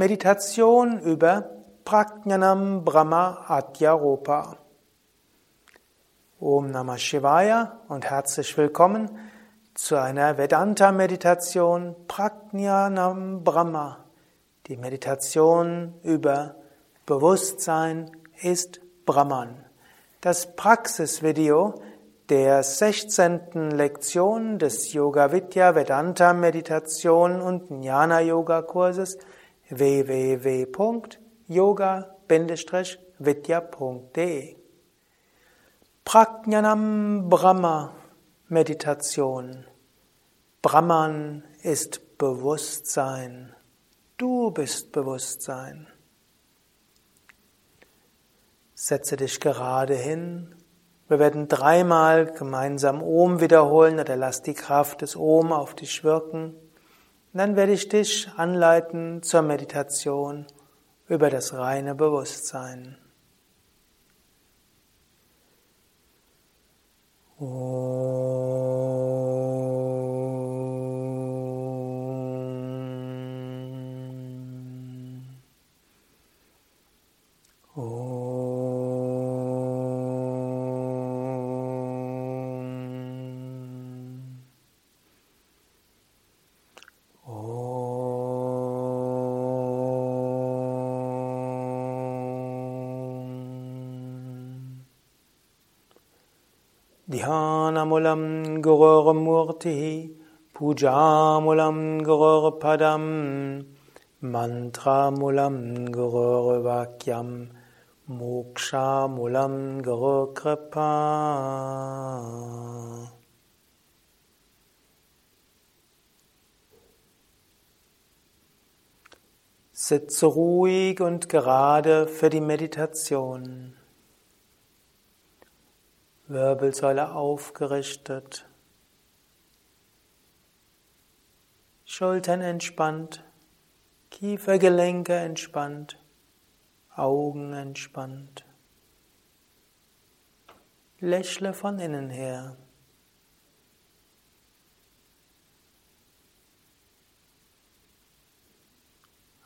Meditation über Prajnanam Brahma Adyaropa. Om Namah Shivaya und herzlich willkommen zu einer Vedanta-Meditation Prajnanam Brahma. Die Meditation über Bewusstsein ist Brahman. Das Praxisvideo der 16. Lektion des Yoga Vidya Vedanta Meditation und Jnana Yoga Kurses www.yoga-vidya.de Prajnanam Brahma Meditation Brahman ist Bewusstsein. Du bist Bewusstsein. Setze dich gerade hin wir werden dreimal gemeinsam Om wiederholen oder lass die Kraft des Om auf dich wirken. Dann werde ich dich anleiten zur Meditation über das reine Bewusstsein. Om. Dhyanammulam Gururmurti Pujamulam Gururpadam Mantramulam Gururvakyam Mokshamulam Gurukripa Sitze ruhig und gerade für die Meditation. Wirbelsäule aufgerichtet, Schultern entspannt, Kiefergelenke entspannt, Augen entspannt. Lächle von innen her.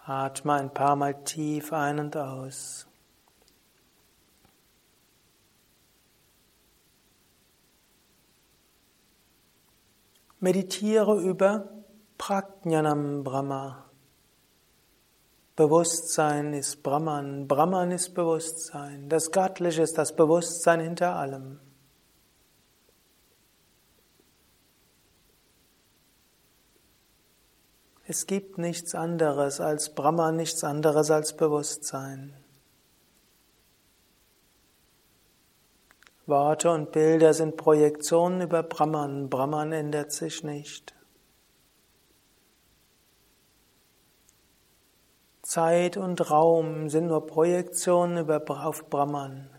Atme ein paar Mal tief ein und aus. Meditiere über Prajnanam Brahma. Bewusstsein ist Brahman, Brahman ist Bewusstsein. Das Göttliche ist das Bewusstsein hinter allem. Es gibt nichts anderes als Brahman, nichts anderes als Bewusstsein. Worte und Bilder sind Projektionen über Brahman. Brahman ändert sich nicht. Zeit und Raum sind nur Projektionen über, auf Brahman.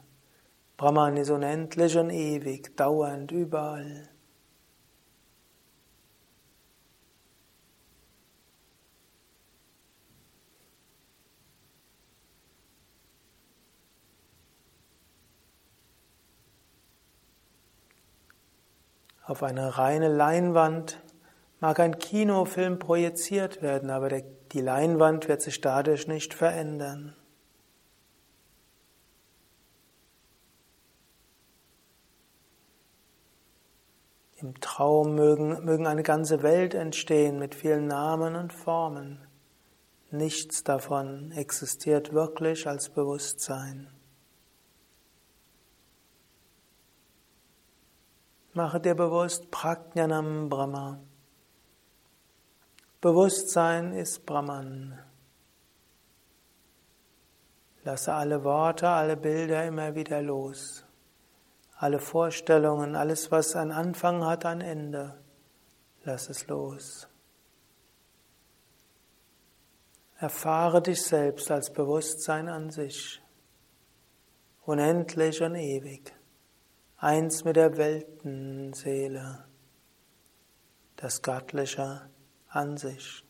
Brahman ist unendlich und ewig, dauernd, überall. Auf eine reine Leinwand mag ein Kinofilm projiziert werden, aber der, die Leinwand wird sich dadurch nicht verändern. Im Traum mögen, mögen eine ganze Welt entstehen mit vielen Namen und Formen. Nichts davon existiert wirklich als Bewusstsein. Mache dir bewusst Prajnanam Brahma. Bewusstsein ist Brahman. Lasse alle Worte, alle Bilder immer wieder los. Alle Vorstellungen, alles, was einen Anfang hat, ein Ende. Lass es los. Erfahre dich selbst als Bewusstsein an sich. Unendlich und ewig eins mit der Weltenseele, das Göttliche an sich.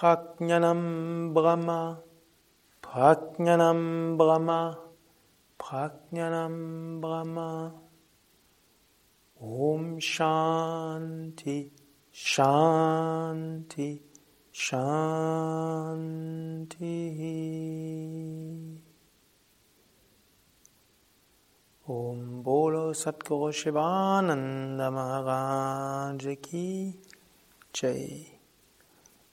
Prajnanam Brahma, Prajnanam Brahma, Prajnanam Brahma. Om Shanti, Shanti, Shanti. Om Bolo Satguru Shivananda Maharaj Ki Jai.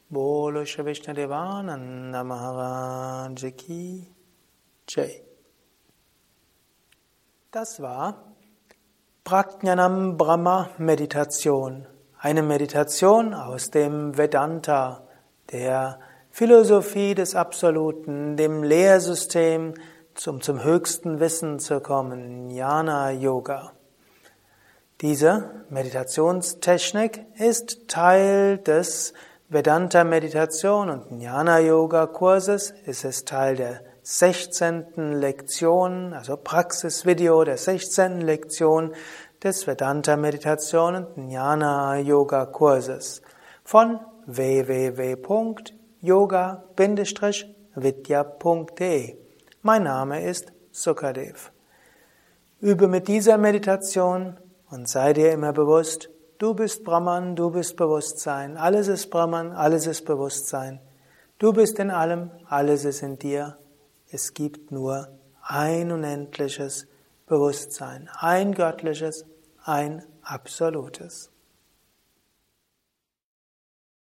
Shri Vishnadevananda Maharaj Ki Jai. Das war Prajnanam Brahma Meditation. Eine Meditation aus dem Vedanta, der Philosophie des Absoluten, dem Lehrsystem, um zum höchsten Wissen zu kommen, Jnana Yoga. Diese Meditationstechnik ist Teil des Vedanta Meditation und Jnana Yoga Kurses ist es Teil der 16. Lektion, also Praxisvideo der 16. Lektion des Vedanta Meditation und Jnana Yoga Kurses von www.yoga-vidya.de. Mein Name ist Sukadev. Übe mit dieser Meditation und sei dir immer bewusst, Du bist Brahman, du bist Bewusstsein. Alles ist Brahman, alles ist Bewusstsein. Du bist in allem, alles ist in dir. Es gibt nur ein unendliches Bewusstsein, ein göttliches, ein absolutes.